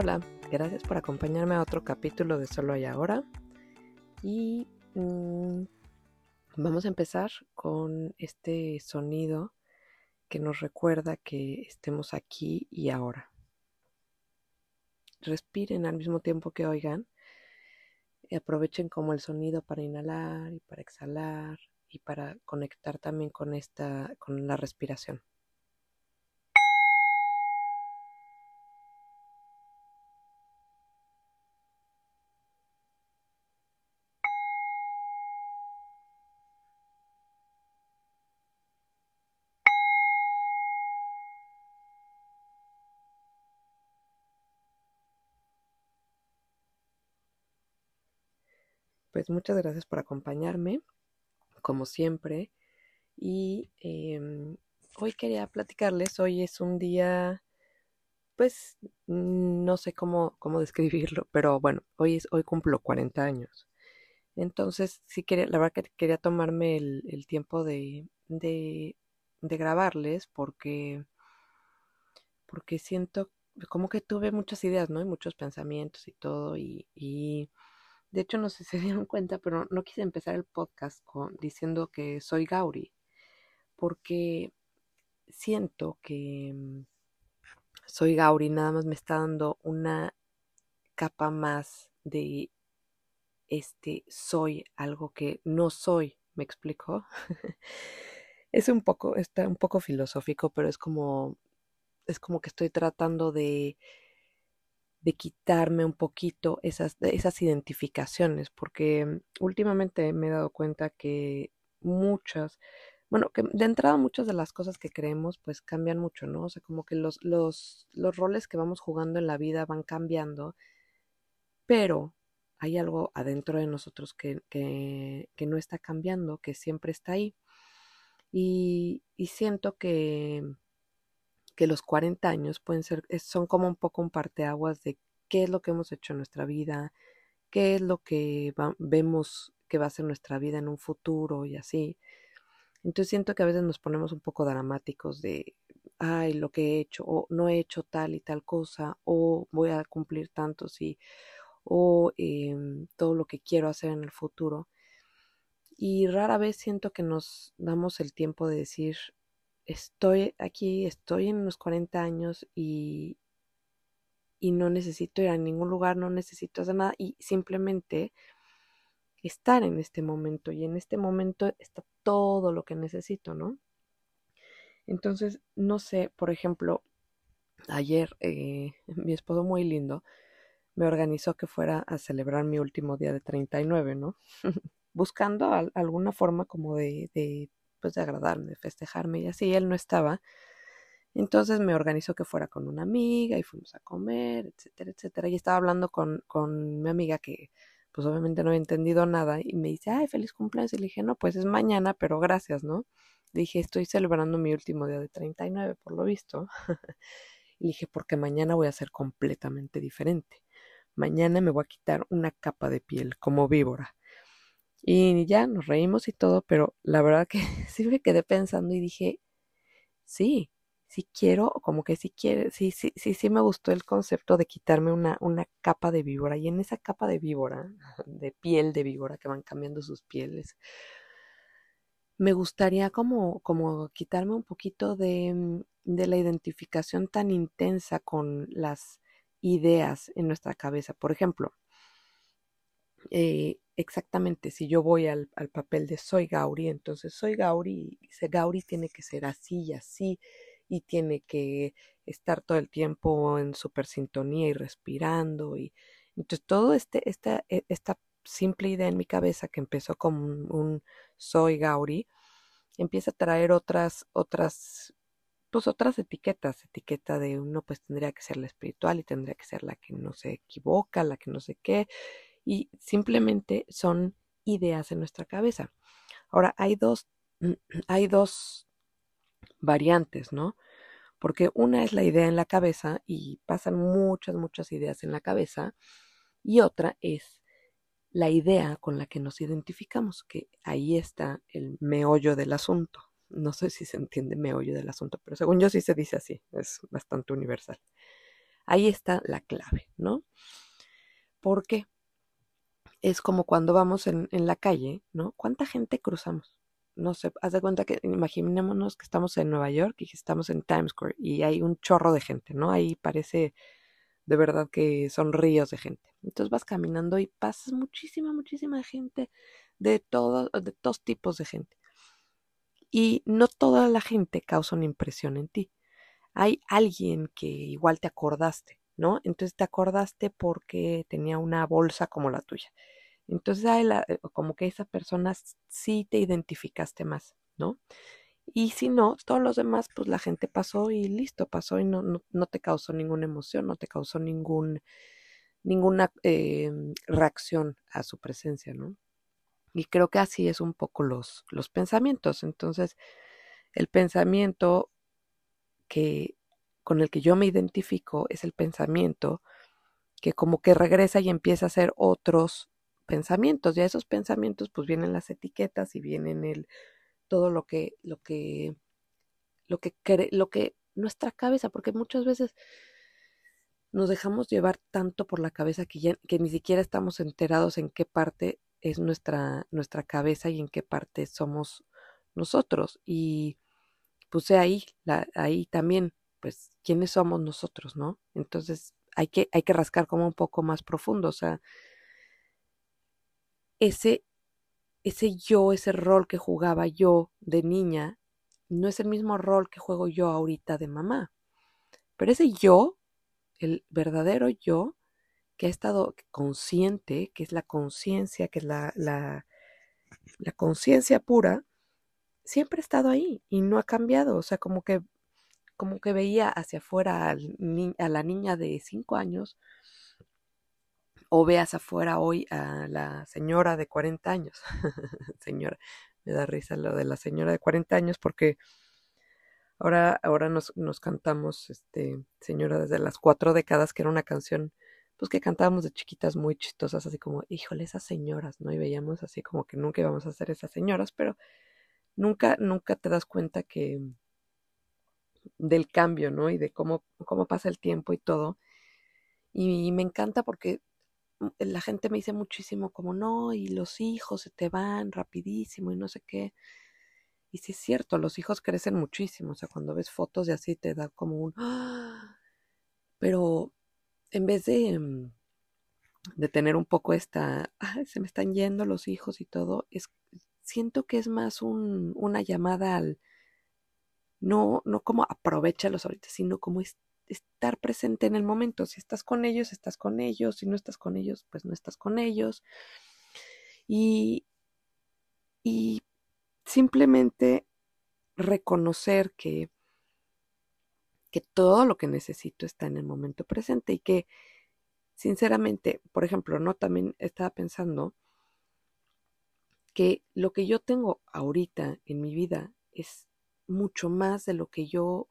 Hola, gracias por acompañarme a otro capítulo de Solo hay ahora. Y mm, vamos a empezar con este sonido que nos recuerda que estemos aquí y ahora. Respiren al mismo tiempo que oigan. Y aprovechen como el sonido para inhalar y para exhalar y para conectar también con esta con la respiración. Pues muchas gracias por acompañarme, como siempre. Y em, hoy quería platicarles, hoy es un día, pues no sé cómo, cómo describirlo, pero bueno, hoy, es, hoy cumplo 40 años. Entonces, sí quería, la verdad que quería tomarme el, tiempo de, de, grabarles porque, porque siento como que tuve muchas ideas, ¿no? Y muchos pensamientos y todo, y de hecho, no sé si se dieron cuenta, pero no quise empezar el podcast diciendo que soy Gauri, porque siento que mm, soy Gauri nada más me está dando una capa más de este soy algo que no soy, ¿me explico? es un poco, está un poco filosófico, pero es como, es como que estoy tratando de de quitarme un poquito esas, esas identificaciones, porque últimamente me he dado cuenta que muchas, bueno, que de entrada muchas de las cosas que creemos pues cambian mucho, ¿no? O sea, como que los, los, los roles que vamos jugando en la vida van cambiando, pero hay algo adentro de nosotros que, que, que no está cambiando, que siempre está ahí. Y, y siento que que los 40 años pueden ser, son como un poco un parteaguas de qué es lo que hemos hecho en nuestra vida, qué es lo que vemos que va a ser nuestra vida en un futuro y así. Entonces siento que a veces nos ponemos un poco dramáticos de, ay, lo que he hecho, o no he hecho tal y tal cosa, o voy a cumplir tanto, sí, o em, todo lo que quiero hacer en el futuro. Y rara vez siento que nos damos el tiempo de decir, estoy aquí, estoy en los 40 años y, y no necesito ir a ningún lugar, no necesito hacer nada y simplemente estar en este momento y en este momento está todo lo que necesito, ¿no? Entonces, no sé, por ejemplo, ayer eh, mi esposo muy lindo me organizó que fuera a celebrar mi último día de 39, ¿no? Buscando alguna forma como de, de pues de agradarme, de festejarme y así, él no estaba. Entonces me organizó que fuera con una amiga y fuimos a comer, etcétera, etcétera. Y estaba hablando con, con mi amiga que pues obviamente no había entendido nada y me dice, ay, feliz cumpleaños. Y le dije, no, pues es mañana, pero gracias, ¿no? Le dije, estoy celebrando mi último día de 39, por lo visto. y dije, porque mañana voy a ser completamente diferente. Mañana me voy a quitar una capa de piel como víbora. Y ya nos reímos y todo, pero la verdad que sí me quedé pensando y dije, sí, sí quiero, como que sí quiere, sí, sí, sí, sí me gustó el concepto de quitarme una, una capa de víbora. Y en esa capa de víbora, de piel de víbora, que van cambiando sus pieles, me gustaría como, como quitarme un poquito de, mm, de la identificación tan intensa con las ideas en nuestra cabeza. Por ejemplo, eh, exactamente, si yo voy al, papel de soy Gauri, entonces soy Gauri, y Gauri tiene que ser así y así, y tiene que estar todo el tiempo en super sintonía y respirando, y entonces todo este, esta, e, esta simple idea en mi cabeza que empezó como un, soy Gauri, empieza a traer otras, otras, pues otras etiquetas, etiqueta de uno pues tendría que ser la espiritual y tendría que ser la que no se equivoca, la que no sé qué, y simplemente son ideas en nuestra cabeza. Ahora, hay dos, hay dos variantes, ¿no? Porque una es la idea en la cabeza y pasan muchas, muchas ideas en la cabeza y otra es la idea con la que nos identificamos, que ahí está el meollo del asunto. No sé si se entiende meollo del asunto, pero según yo sí se dice así, es bastante universal. Ahí está la clave, ¿no? Porque es como cuando vamos en, en la calle, ¿no? ¿Cuánta gente cruzamos? no sé, haz de cuenta que imaginémonos que estamos en Nueva York y que estamos en Times Square y hay un chorro de gente, ¿no? Ahí parece de verdad que son ríos de gente. Entonces vas caminando y pasas muchísima, muchísima gente de todo, de todos tipos de gente. Y no toda la gente causa una impresión en ti. Hay alguien que igual te acordaste, ¿no? Entonces te acordaste porque tenía una bolsa como la tuya. Entonces, eh, como que esa persona sí te identificaste más, ¿no? Y si no, todos los demás, pues la gente pasó y listo, pasó y no, no, te causó ninguna emoción, no te causó ningún, ninguna em, reacción a su presencia, ¿no? Y creo que así es un poco los, los pensamientos. Entonces, el pensamiento que con el que yo me identifico es el pensamiento que como que regresa y empieza a hacer otros pensamientos. Y a esos pensamientos pues vienen las etiquetas y vienen el todo lo que lo que lo que lo que nuestra cabeza, porque muchas veces nos dejamos llevar tanto por la cabeza que, que ni siquiera estamos enterados en qué parte es nuestra, nuestra cabeza y en qué parte somos nosotros. Y puse ahí, la, ahí también, pues, quiénes somos nosotros, ¿no? Entonces hay que, hay que rascar como un poco más profundo, o sea, ese, ese yo, ese rol que jugaba yo de niña, no es el mismo rol que juego yo ahorita de mamá. Pero ese yo, el verdadero yo, que ha estado consciente, que es la conciencia, que es la, la, la conciencia pura, siempre ha estado ahí y no ha cambiado. O sea, como que, como que veía hacia afuera a la niña de cinco años o veas afuera hoy a la señora de 40 años. señora, me da risa lo de la señora de 40 años porque ahora, ahora nos, nos cantamos, este, señora, desde las cuatro décadas, que era una canción, pues que cantábamos de chiquitas muy chistosas, así como, híjole, esas señoras, ¿no? Y veíamos así como que nunca íbamos a ser esas señoras, pero nunca, nunca te das cuenta que del cambio, ¿no? Y de cómo, cómo pasa el tiempo y todo. Y me encanta porque la gente me dice muchísimo como no, y los hijos se te van rapidísimo y no sé qué. Y sí es cierto, los hijos crecen muchísimo, o sea, cuando ves fotos de así te da como un... ¡ah! Pero en vez de, mm, de tener un poco esta, se me están yendo los hijos y todo, es, siento que es más un, una llamada al, no, no como aprovechalos ahorita, sino como es, estar presente en el momento. Si estás con ellos, estás con ellos. Si no estás con ellos, pues no estás con ellos. Y, y simplemente reconocer que, que todo lo que necesito está en el momento presente y que, sinceramente, por ejemplo, no también estaba pensando que lo que yo tengo ahorita en mi vida es mucho más de lo que yo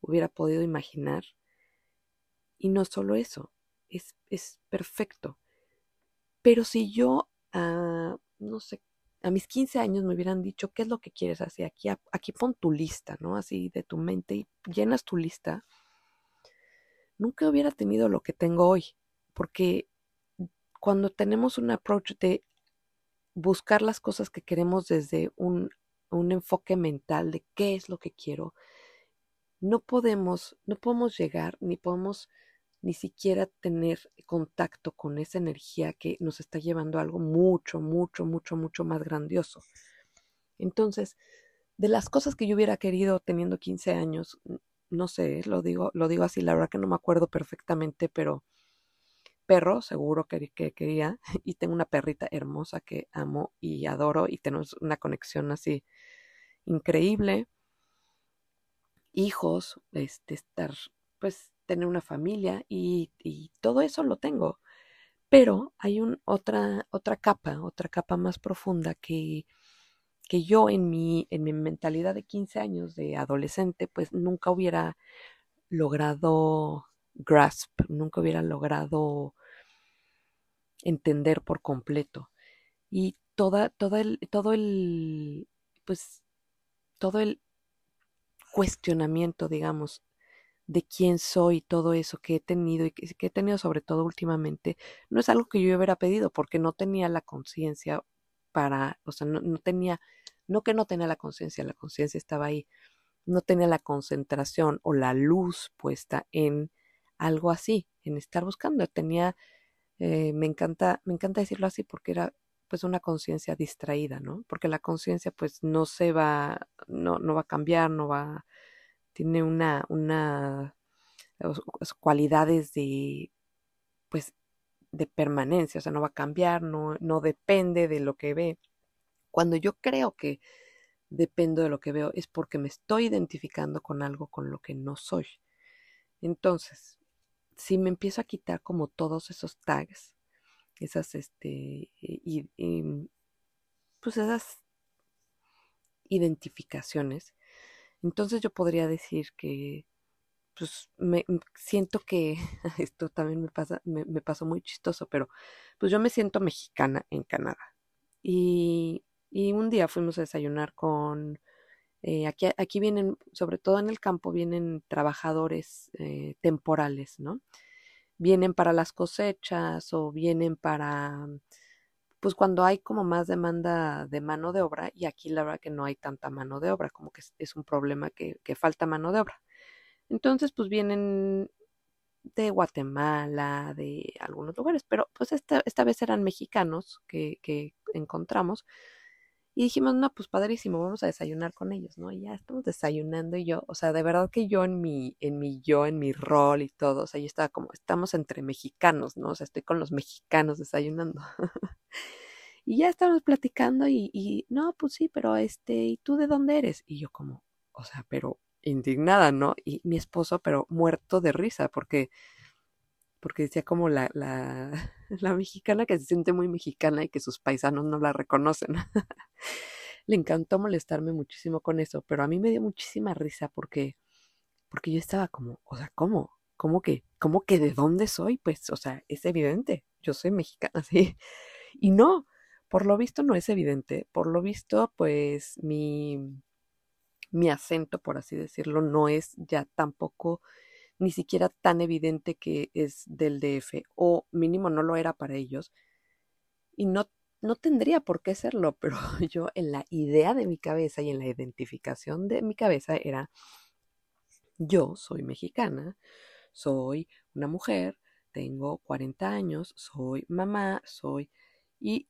hubiera podido imaginar. Y no solo eso, es, es perfecto. Pero si yo, no sé, a mis 15 años me hubieran dicho, ¿qué es lo que quieres hacer? Aquí, aquí pon tu lista, ¿no? Así de tu mente y llenas tu lista. Nunca hubiera tenido lo que tengo hoy, porque cuando tenemos un approach de buscar las cosas que queremos desde un, un enfoque mental de qué es lo que quiero, no podemos, no podemos llegar, ni podemos ni siquiera tener contacto con esa energía que nos está llevando a algo mucho, mucho, mucho, mucho más grandioso. Entonces, de las cosas que yo hubiera querido teniendo 15 años, no sé, lo digo, lo digo así, la verdad que no me acuerdo perfectamente, pero perro seguro que, que quería y tengo una perrita hermosa que amo y adoro y tenemos una conexión así increíble hijos, este, estar, pues, tener una familia y, y todo eso lo tengo. Pero hay un, otra, otra capa, otra capa más profunda que, que yo en mi, en mi mentalidad de 15 años de adolescente, pues nunca hubiera logrado grasp, nunca hubiera logrado entender por completo. Y toda, toda el, todo el, pues, todo el cuestionamiento, digamos, de quién soy, todo eso que he tenido y que, he tenido sobre todo últimamente, no es algo que yo hubiera pedido porque no tenía la conciencia para, o sea, no, tenía, no que no tenía la conciencia, la conciencia estaba ahí, no tenía la concentración o la luz puesta en algo así, en estar buscando, tenía, eh, me encanta, me encanta decirlo así porque era pues una conciencia distraída, ¿no? Porque la conciencia pues no se va, no, no va a cambiar, no va, tiene una, una cualidades de, pues, de permanencia, o sea, no va a cambiar, no, no depende de lo que ve. Cuando yo creo que dependo de lo que veo es porque me estoy identificando con algo con lo que no soy. Entonces, si me empiezo a quitar como todos esos tags, esas, este, y, pues esas identificaciones, entonces yo podría decir que, pues me siento que esto también me pasa, me, pasó muy chistoso, pero pues yo me siento mexicana en Canadá. Y, y un día fuimos a desayunar con, eh, aquí, aquí vienen, sobre todo en el campo, vienen trabajadores eh, temporales, ¿no? Vienen para las cosechas o vienen para pues cuando hay como más demanda de mano de obra y aquí la verdad que no hay tanta mano de obra, como que es, un problema que, falta mano de obra. Entonces pues vienen de Guatemala, de algunos lugares, pero pues esta, esta vez eran mexicanos que, que encontramos y dijimos, no, pues padrísimo, vamos a desayunar con ellos, ¿no? Y ya estamos desayunando y yo, o sea, de verdad que yo en mi, en mi yo, en mi rol y todo, o sea, yo estaba como, estamos entre mexicanos, ¿no? O sea, estoy con los mexicanos desayunando. y ya estábamos platicando y, y, no, pues sí, pero este, ¿y tú de dónde eres? Y yo como, o sea, pero indignada, ¿no? Y mi esposo, pero muerto de risa, porque porque decía como la, la, la, mexicana que se siente muy mexicana y que sus paisanos no la reconocen. Le encantó molestarme muchísimo con eso, pero a mí me dio muchísima risa porque, porque yo estaba como, o sea, ¿cómo? ¿Cómo que? ¿Cómo que de dónde soy? Pues, o sea, es evidente, yo soy mexicana, sí. Y no, por lo visto no es evidente, por lo visto, pues mi, mi acento, por así decirlo, no es ya tampoco ni siquiera tan evidente que es del DF, o mínimo no lo era para ellos, y no, no tendría por qué serlo, pero yo en la idea de mi cabeza y en la identificación de mi cabeza era, yo soy mexicana, soy una mujer, tengo 40 años, soy mamá, soy, y,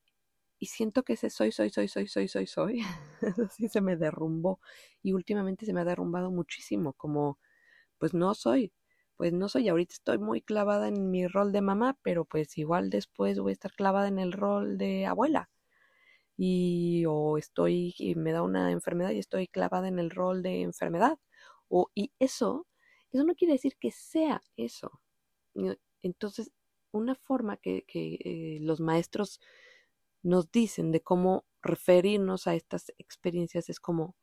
y siento que ese soy, soy, soy, soy, soy, soy, soy, así se me derrumbó, y últimamente se me ha derrumbado muchísimo, como pues no soy, pues no soy, ahorita estoy muy clavada en mi rol de mamá, pero pues igual después voy a estar clavada en el rol de abuela. Y o estoy, y me da una enfermedad y estoy clavada en el rol de enfermedad. O, y eso, eso no quiere decir que sea eso. Entonces, una forma que, que eh, los maestros nos dicen de cómo referirnos a estas experiencias es como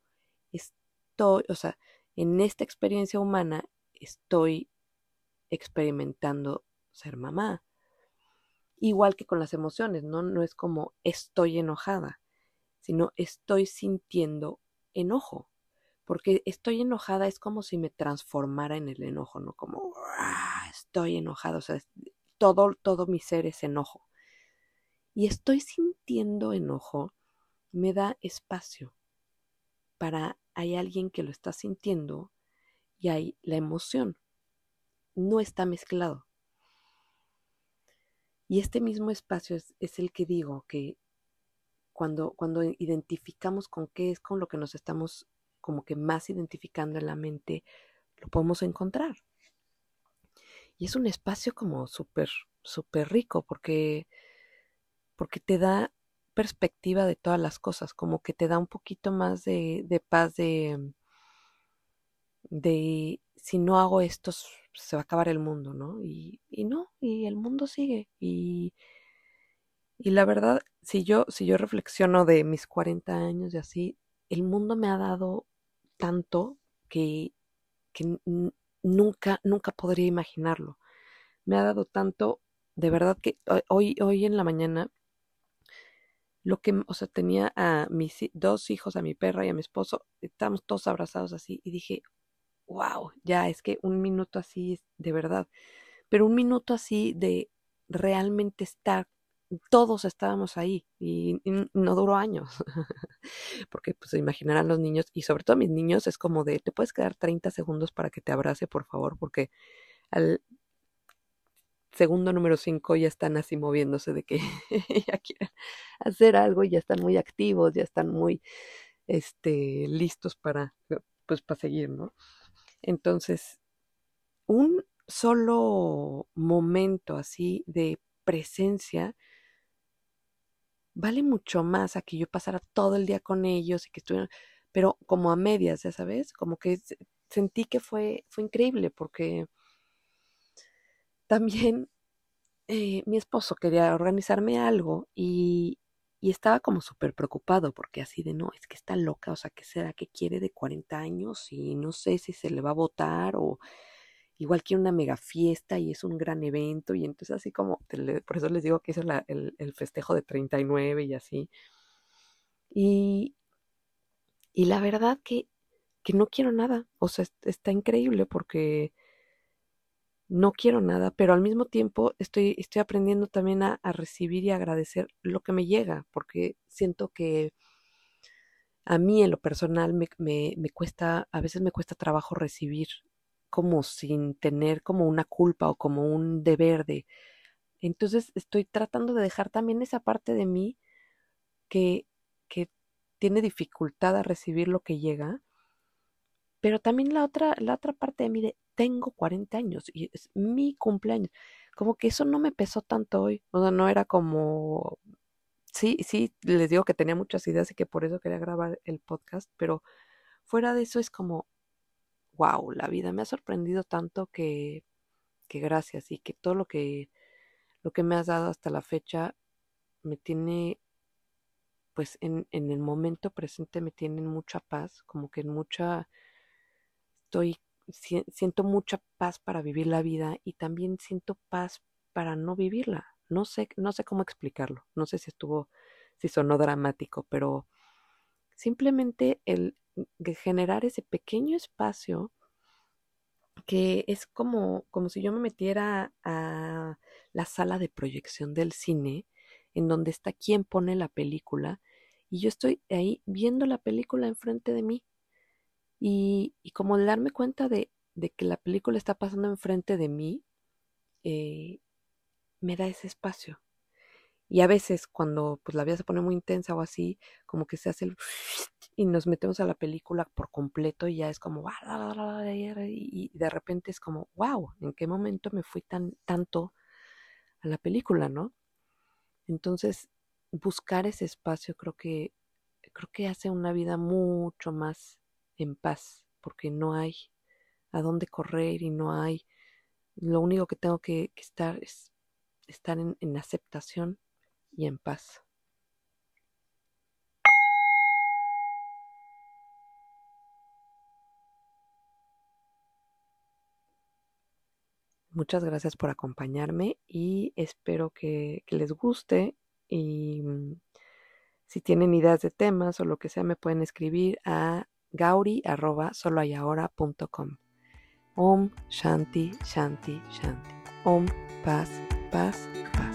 estoy, o sea, en esta experiencia humana estoy experimentando ser mamá. Igual que con las emociones, ¿no? No es como estoy enojada, sino estoy sintiendo enojo. Porque estoy enojada es como si me transformara en el enojo, ¿no? Como estoy enojada, o sea, todo, todo mi ser es enojo. Y estoy sintiendo enojo, me da espacio para hay alguien que lo está sintiendo y hay la emoción. No está mezclado. Y este mismo espacio es, el que digo que cuando, cuando identificamos con qué es con lo que nos estamos como que más identificando en la mente, lo podemos encontrar. Y es un espacio como súper, súper rico porque, porque te da perspectiva de todas las cosas, como que te da un poquito más de, de paz de, de si no hago esto se va a acabar el mundo, ¿no? Y, y no, y el mundo sigue. Y, y la verdad, si yo, si yo reflexiono de mis 40 años y así, el mundo me ha dado tanto que, que nunca, nunca podría imaginarlo. Me ha dado tanto, de verdad que hoy, hoy en la mañana, lo que, o sea, tenía a mis dos hijos, a mi perra y a mi esposo, estábamos todos abrazados así, y dije, wow, ya es que un minuto así, de verdad, pero un minuto así de realmente estar, todos estábamos ahí y, no duró años, porque pues se imaginarán los niños y sobre todo mis niños es como de, te puedes quedar 30 segundos para que te abrace, por favor, porque al segundo número 5 ya están así moviéndose de que ya quieren hacer algo, ya están muy activos, ya están muy este, listos para, pues, para seguir, ¿no? Entonces, un solo momento así de presencia vale mucho más a que yo pasara todo el día con ellos y que estuvieran, pero como a medias, ya sabes, como que sentí que fue, fue increíble porque también eh, mi esposo quería organizarme algo y, y estaba como súper preocupado porque así de, no, es que está loca, o sea, ¿qué será que quiere de 40 años? Y no sé si se le va a votar o igual quiere una mega fiesta y es un gran evento y entonces así como, por eso les digo que es el, el, festejo de 39 y así. Y, y la verdad que, que no quiero nada, o sea, está increíble porque no quiero nada, pero al mismo tiempo estoy, estoy aprendiendo también a, recibir y agradecer lo que me llega, porque siento que a mí en lo personal me, me, cuesta, a veces me cuesta trabajo recibir como sin tener como una culpa o como un deber de... Entonces estoy tratando de dejar también esa parte de mí que, que tiene dificultad a recibir lo que llega, pero también la otra, la otra parte de mí tengo 40 años y es mi cumpleaños. Como que eso no me pesó tanto hoy. O sea, no era como. Sí, sí, les digo que tenía muchas ideas y que por eso quería grabar el podcast, pero fuera de eso es como, wow, la vida me ha sorprendido tanto que, que gracias y que todo lo que, lo que me has dado hasta la fecha me tiene, pues en, en el momento presente me tiene en mucha paz, como que en mucha, estoy siento mucha paz para vivir la vida y también siento paz para no vivirla. No sé, no sé cómo explicarlo. No sé si estuvo, si sonó dramático, pero simplemente el generar ese pequeño espacio que es como, como si yo me metiera a la sala de proyección del cine, en donde está quien pone la película, y yo estoy ahí viendo la película enfrente de mí y, como de darme cuenta de, que la película está pasando enfrente de mí, eh, me da ese espacio. Y a veces cuando pues la vida se pone muy intensa o así, como que se hace el y nos metemos a la película por completo y ya es como y de repente es como wow, ¿en qué momento me fui tan tanto a la película, no? Entonces, buscar ese espacio creo que creo que hace una vida mucho más en paz, porque no hay a dónde correr y no hay, lo único que tengo que, estar es estar en, aceptación y en paz. Muchas gracias por acompañarme y espero que, que, les guste y mm, si tienen ideas de temas o lo que sea me pueden escribir a gauri arroba soloayahora.com. Om Shanti Shanti Shanti. Om Paz Paz Paz.